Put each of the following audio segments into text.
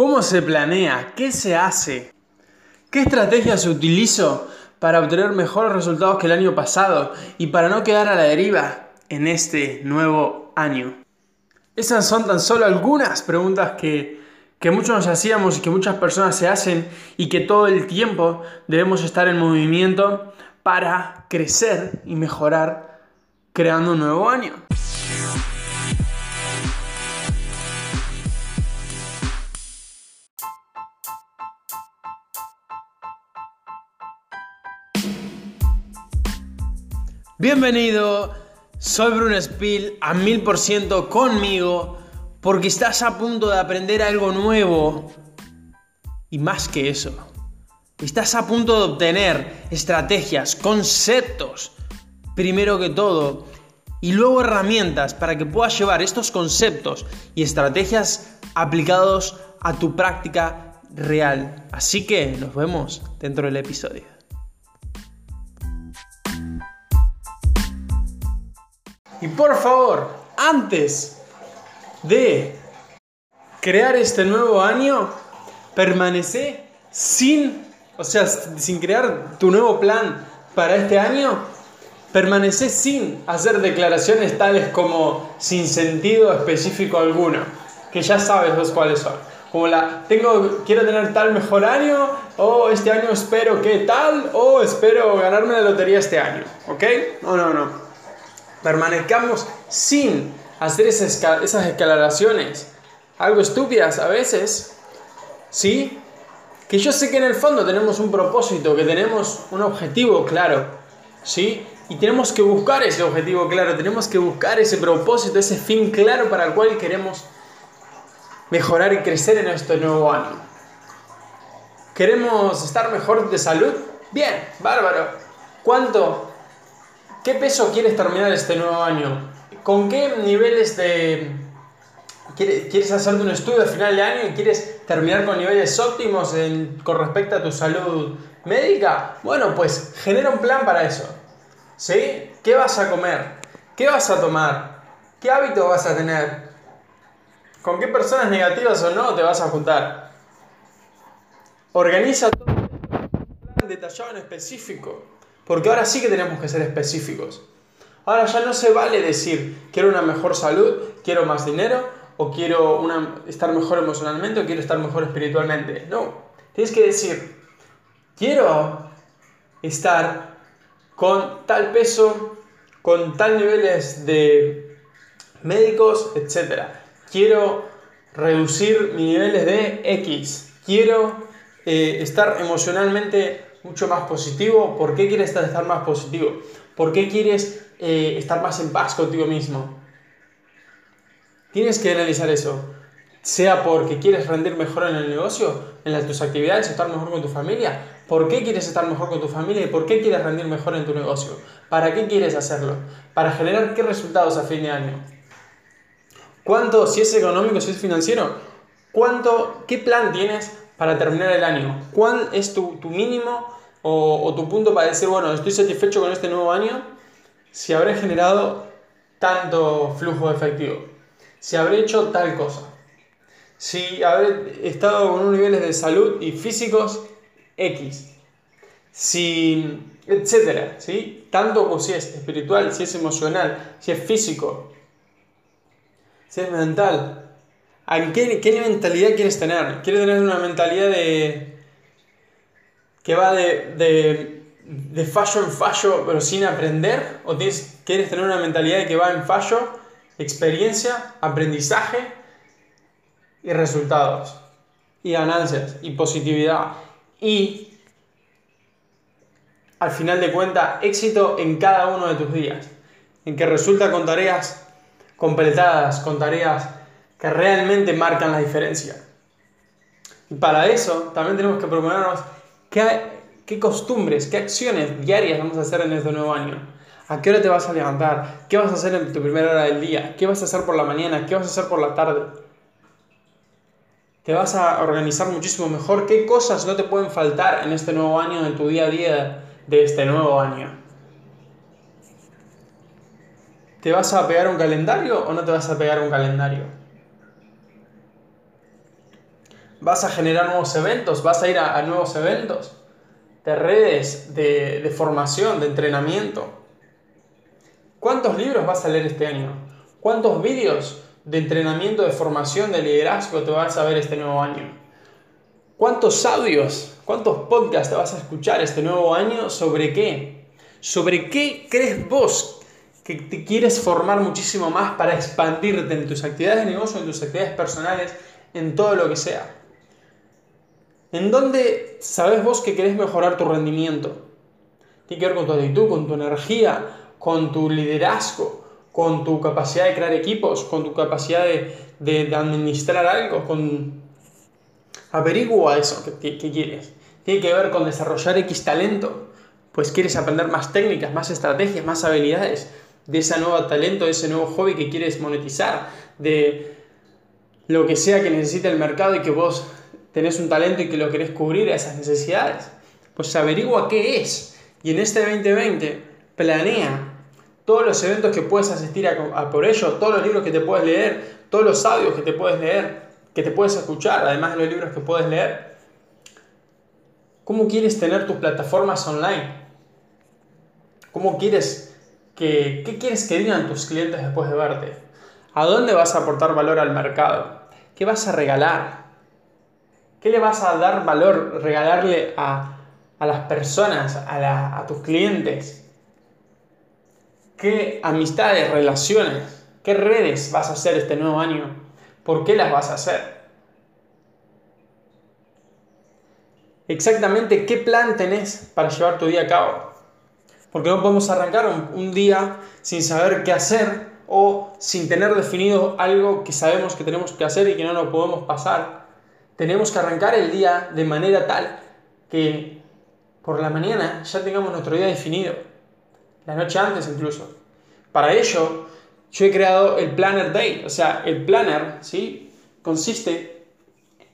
¿Cómo se planea? ¿Qué se hace? ¿Qué estrategias utilizo para obtener mejores resultados que el año pasado y para no quedar a la deriva en este nuevo año? Esas son tan solo algunas preguntas que, que muchos nos hacíamos y que muchas personas se hacen y que todo el tiempo debemos estar en movimiento para crecer y mejorar creando un nuevo año. Bienvenido, soy Bruno Spill a mil por ciento conmigo porque estás a punto de aprender algo nuevo y más que eso, estás a punto de obtener estrategias, conceptos, primero que todo, y luego herramientas para que puedas llevar estos conceptos y estrategias aplicados a tu práctica real. Así que nos vemos dentro del episodio. Y por favor, antes de crear este nuevo año, permanece sin, o sea, sin crear tu nuevo plan para este año, permanece sin hacer declaraciones tales como sin sentido específico alguno, que ya sabes los cuáles son. Como la, tengo, quiero tener tal mejor año, o este año espero que tal, o espero ganarme la lotería este año, ¿ok? No, no, no permanezcamos sin hacer esas, esas escalaciones, algo estúpidas a veces, ¿sí? Que yo sé que en el fondo tenemos un propósito, que tenemos un objetivo claro, ¿sí? Y tenemos que buscar ese objetivo claro, tenemos que buscar ese propósito, ese fin claro para el cual queremos mejorar y crecer en este nuevo año. ¿Queremos estar mejor de salud? Bien, bárbaro. ¿Cuánto ¿Qué peso quieres terminar este nuevo año? ¿Con qué niveles de... ¿Quieres hacerte un estudio a final de año y quieres terminar con niveles óptimos con respecto a tu salud médica? Bueno, pues genera un plan para eso. ¿Sí? ¿Qué vas a comer? ¿Qué vas a tomar? ¿Qué hábitos vas a tener? ¿Con qué personas negativas o no te vas a juntar? Organiza todo un plan detallado en específico. Porque ahora sí que tenemos que ser específicos. Ahora ya no se vale decir, quiero una mejor salud, quiero más dinero, o quiero estar mejor emocionalmente, o quiero estar mejor espiritualmente. No, tienes que decir, quiero estar con tal peso, con tal niveles de médicos, etc. Quiero reducir mis niveles de X. Quiero eh, estar emocionalmente mucho más positivo. ¿Por qué quieres estar más positivo? ¿Por qué quieres eh, estar más en paz contigo mismo? Tienes que analizar eso. Sea porque quieres rendir mejor en el negocio, en tus actividades, estar mejor con tu familia. ¿Por qué quieres estar mejor con tu familia y por qué quieres rendir mejor en tu negocio? ¿Para qué quieres hacerlo? ¿Para generar qué resultados a fin de año? ¿Cuánto, si es económico, si es financiero? ¿Cuánto, qué plan tienes para terminar el año? ¿Cuál es tu, mínimo o, tu punto para decir, bueno, estoy satisfecho con este nuevo año si habré generado tanto flujo de efectivo? Si habré hecho tal cosa? Si habré estado con unos niveles de salud y físicos X? Si, etcétera, ¿sí? Tanto como si es espiritual, si es emocional, si es físico, si es mental, qué, qué mentalidad quieres tener? ¿Quieres tener una mentalidad de que va de, de, de fallo en fallo pero sin aprender? ¿O tienes, quieres tener una mentalidad de que va en fallo, experiencia, aprendizaje y resultados? Y ganancias y positividad. Y al final de cuentas, éxito en cada uno de tus días. En que resulta con tareas completadas, con tareas que realmente marcan la diferencia. Y para eso también tenemos que proponernos qué, qué costumbres, qué acciones diarias vamos a hacer en este nuevo año. ¿A qué hora te vas a levantar? ¿Qué vas a hacer en tu primera hora del día? ¿Qué vas a hacer por la mañana? ¿Qué vas a hacer por la tarde? Te vas a organizar muchísimo mejor. ¿Qué cosas no te pueden faltar en este nuevo año, en tu día a día de este nuevo año? ¿Te vas a pegar un calendario o no te vas a pegar un calendario? Vas a generar nuevos eventos, vas a ir a, nuevos eventos de redes, de, de formación, de entrenamiento. ¿Cuántos libros vas a leer este año? ¿Cuántos vídeos de entrenamiento, de formación, de liderazgo te vas a ver este nuevo año? ¿Cuántos audios, cuántos podcasts te vas a escuchar este nuevo año sobre qué? ¿Sobre qué crees vos que te quieres formar muchísimo más para expandirte en tus actividades de negocio, en tus actividades personales, en todo lo que sea? ¿En dónde sabes vos que querés mejorar tu rendimiento? Tiene que ver con tu actitud, con tu energía, con tu liderazgo, con tu capacidad de crear equipos, con tu capacidad de, de administrar algo, con Averigua eso que, quieres. Tiene que ver con desarrollar X talento. Pues quieres aprender más técnicas, más estrategias, más habilidades de ese nuevo talento, de ese nuevo hobby que quieres monetizar, de lo que sea que necesite el mercado y que vos tenés un talento y que lo querés cubrir a esas necesidades. Pues averigua qué es. Y en este 2020 planea todos los eventos que puedes asistir a por ello, todos los libros que te puedes leer, todos los audios que te puedes leer, que te puedes escuchar, además de los libros que puedes leer. ¿Cómo quieres tener tus plataformas online? ¿Cómo quieres que, qué quieres que digan tus clientes después de verte? ¿A dónde vas a aportar valor al mercado? ¿Qué vas a regalar? ¿Qué le vas a dar valor, regalarle a, las personas, a, a tus clientes? ¿Qué amistades, relaciones, qué redes vas a hacer este nuevo año? ¿Por qué las vas a hacer? Exactamente qué plan tenés para llevar tu día a cabo. Porque no podemos arrancar un, día sin saber qué hacer o sin tener definido algo que sabemos que tenemos que hacer y que no nos podemos pasar. Tenemos que arrancar el día de manera tal que por la mañana ya tengamos nuestro día definido. La noche antes incluso. Para ello yo he creado el Planner Day. O sea, el planner, ¿sí? Consiste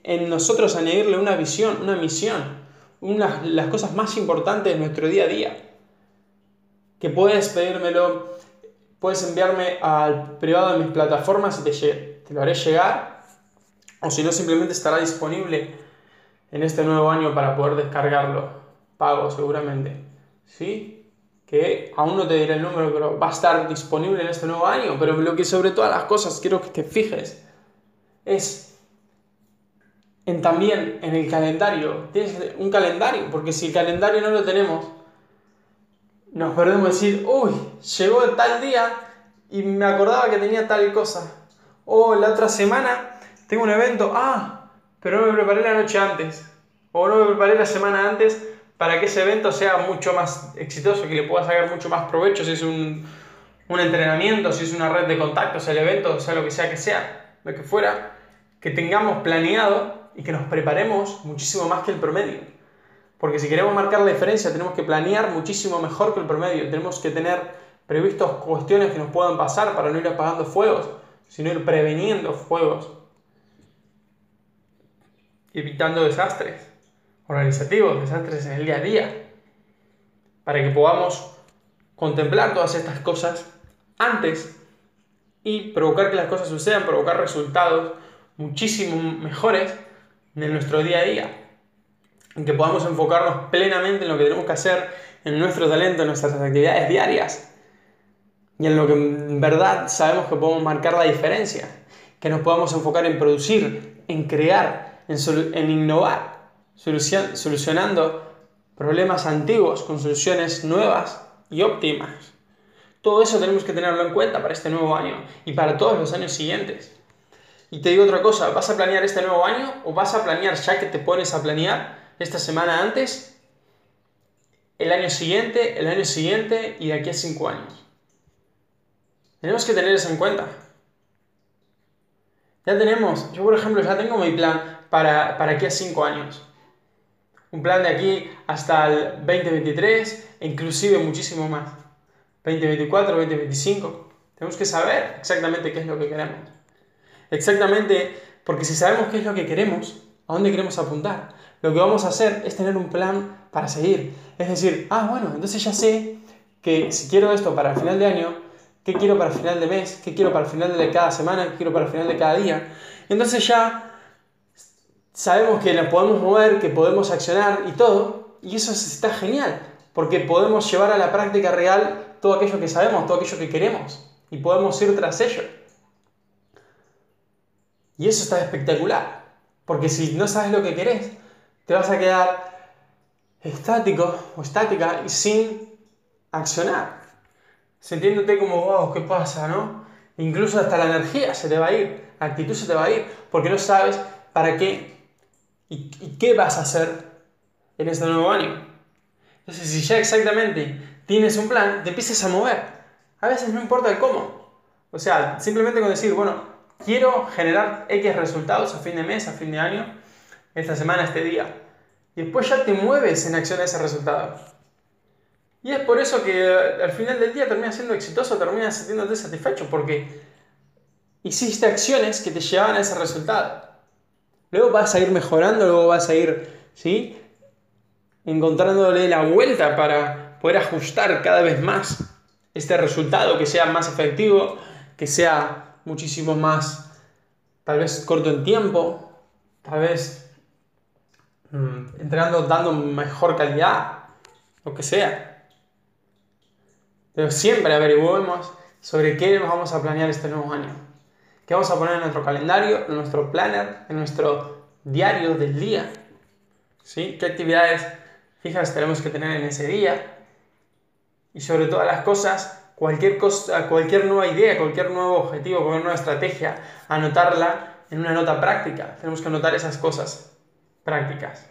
en nosotros añadirle una visión, una misión, una, las cosas más importantes de nuestro día a día. Que puedes pedírmelo, puedes enviarme al privado de mis plataformas y te, te lo haré llegar. O si no, simplemente estará disponible en este nuevo año para poder descargarlo. Pago seguramente. ¿Sí? que aún no te diré el número, pero va a estar disponible en este nuevo año. Pero lo que sobre todas las cosas quiero que te fijes es en también en el calendario. Tienes un calendario, porque si el calendario no lo tenemos, nos perdemos decir, uy, llegó tal día y me acordaba que tenía tal cosa. O la otra semana tengo un evento, ah, pero no me preparé la noche antes. O no me preparé la semana antes para que ese evento sea mucho más exitoso, que le pueda sacar mucho más provecho, si es un, un entrenamiento, si es una red de contactos, el evento, sea lo que sea que sea, lo que fuera, que tengamos planeado y que nos preparemos muchísimo más que el promedio. Porque si queremos marcar la diferencia, tenemos que planear muchísimo mejor que el promedio. Tenemos que tener previstos cuestiones que nos puedan pasar para no ir apagando fuegos, sino ir preveniendo fuegos, evitando desastres organizativos, desastres en el día a día, para que podamos contemplar todas estas cosas antes y provocar que las cosas sucedan, provocar resultados muchísimo mejores en nuestro día a día, en que podamos enfocarnos plenamente en lo que tenemos que hacer, en nuestro talento, en nuestras actividades diarias. Y en lo que en verdad sabemos que podemos marcar la diferencia, que nos podamos enfocar en producir, en crear, en, en innovar solucionando problemas antiguos con soluciones nuevas y óptimas. Todo eso tenemos que tenerlo en cuenta para este nuevo año y para todos los años siguientes. Y te digo otra cosa, ¿vas a planear este nuevo año o vas a planear ya que te pones a planear esta semana antes, el año siguiente, el año siguiente y de aquí a cinco años? Tenemos que tener eso en cuenta. Ya tenemos, yo por ejemplo ya tengo mi plan para, para aquí a cinco años un plan de aquí hasta el 2023 e inclusive muchísimo más. 2024, 2025. Tenemos que saber exactamente qué es lo que queremos. Exactamente, porque si sabemos qué es lo que queremos, a dónde queremos apuntar, lo que vamos a hacer es tener un plan para seguir. Es decir, ah, bueno, entonces ya sé que si quiero esto para el final de año, qué quiero para el final de mes, qué quiero para el final de cada semana, qué quiero para el final de cada día. entonces ya sabemos que nos podemos mover, que podemos accionar y todo, y eso está genial, porque podemos llevar a la práctica real todo aquello que sabemos, todo aquello que queremos, y podemos ir tras ello. Y eso está espectacular, porque si no sabes lo que querés, te vas a quedar estático o estática y sin accionar. Sintiéndote como, wow, ¿qué pasa, no? Incluso hasta la energía se te va a ir, la actitud se te va a ir, porque no sabes para qué y, qué vas a hacer en este nuevo año. Entonces, si ya exactamente tienes un plan, te empiezas a mover. A veces no importa el cómo. O sea, simplemente con decir, bueno, quiero generar X resultados a fin de mes, a fin de año, esta semana, este día. Y después ya te mueves en acción a ese resultado. Y es por eso que al final del día terminas siendo exitoso, terminas sintiéndote satisfecho, porque hiciste acciones que te llevaban a ese resultado. Luego vas a ir mejorando, luego vas a ir, ¿sí? Encontrándole la vuelta para poder ajustar cada vez más este resultado, que sea más efectivo, que sea muchísimo más, tal vez corto en tiempo, tal vez mm, entrenando, dando mejor calidad, lo que sea. Pero siempre averiguemos sobre qué vamos a planear este nuevo año. ¿Qué vamos a poner en nuestro calendario, en nuestro planner, en nuestro diario del día? ¿Sí? ¿Qué actividades fijas tenemos que tener en ese día? Y sobre todas las cosas, cualquier, cosa, cualquier nueva idea, cualquier nuevo objetivo, cualquier nueva estrategia, anotarla en una nota práctica. Tenemos que anotar esas cosas prácticas.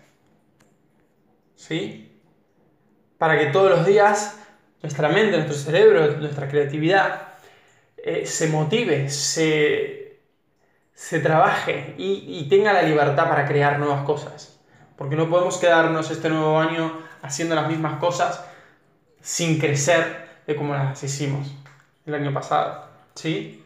¿Sí? Para que todos los días nuestra mente, nuestro cerebro, nuestra creatividad eh, se motive, se, se trabaje y, y, tenga la libertad para crear nuevas cosas. Porque no podemos quedarnos este nuevo año haciendo las mismas cosas sin crecer de como las hicimos el año pasado. ¿sí?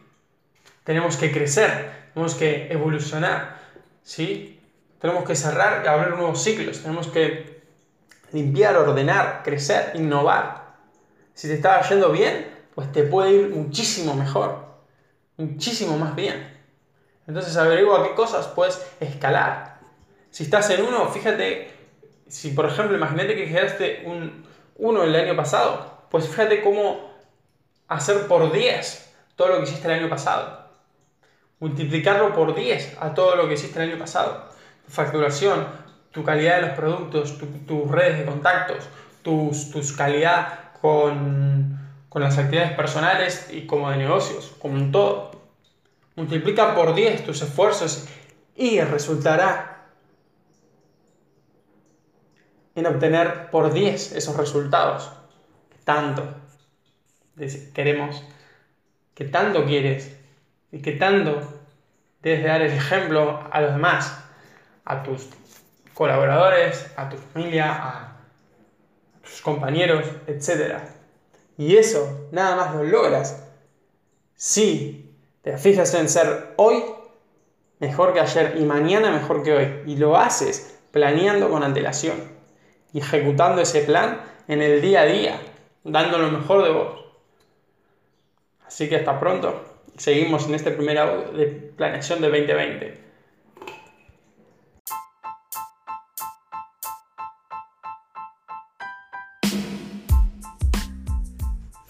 Tenemos que crecer, tenemos que evolucionar. ¿sí? Tenemos que cerrar y abrir nuevos ciclos, tenemos que limpiar, ordenar, crecer, innovar. Si te estaba yendo bien, pues te puede ir muchísimo mejor, muchísimo más bien. Entonces averigua qué cosas puedes escalar. Si estás en uno, fíjate, si por ejemplo, imagínate que generaste un 1 el año pasado, pues fíjate cómo hacer por 10 todo lo que hiciste el año pasado. Multiplicarlo por 10 a todo lo que hiciste el año pasado. Tu facturación, tu calidad de los productos, tus redes de contactos, tus, tus calidad con, las actividades personales y como de negocios, como en todo. Multiplica por 10 tus esfuerzos y resultará en obtener por 10 esos resultados que tanto queremos, que tanto quieres y que tanto debes dar el ejemplo a los demás, a tus colaboradores, a tu familia, a tus compañeros, etc. Y eso nada más lo logras si te fijas en ser hoy mejor que ayer y mañana mejor que hoy. Y lo haces planeando con antelación y ejecutando ese plan en el día a día, dando lo mejor de vos. Así que hasta pronto. Seguimos en este primer de planeación de 2020.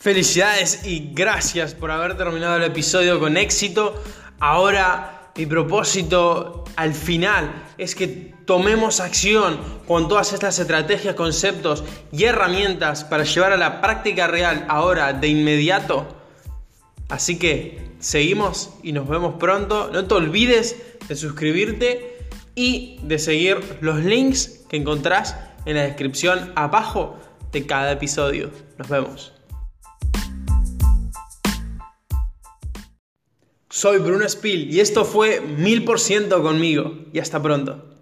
Felicidades y gracias por haber terminado el episodio con éxito. Ahora mi propósito al final es que tomemos acción con todas estas estrategias, conceptos y herramientas para llevar a la práctica real ahora de inmediato. Así que seguimos y nos vemos pronto. No te olvides de suscribirte y de seguir los links que encontrás en la descripción abajo de cada episodio. Nos vemos. Soy Bruno Spill y esto fue mil por ciento conmigo y hasta pronto.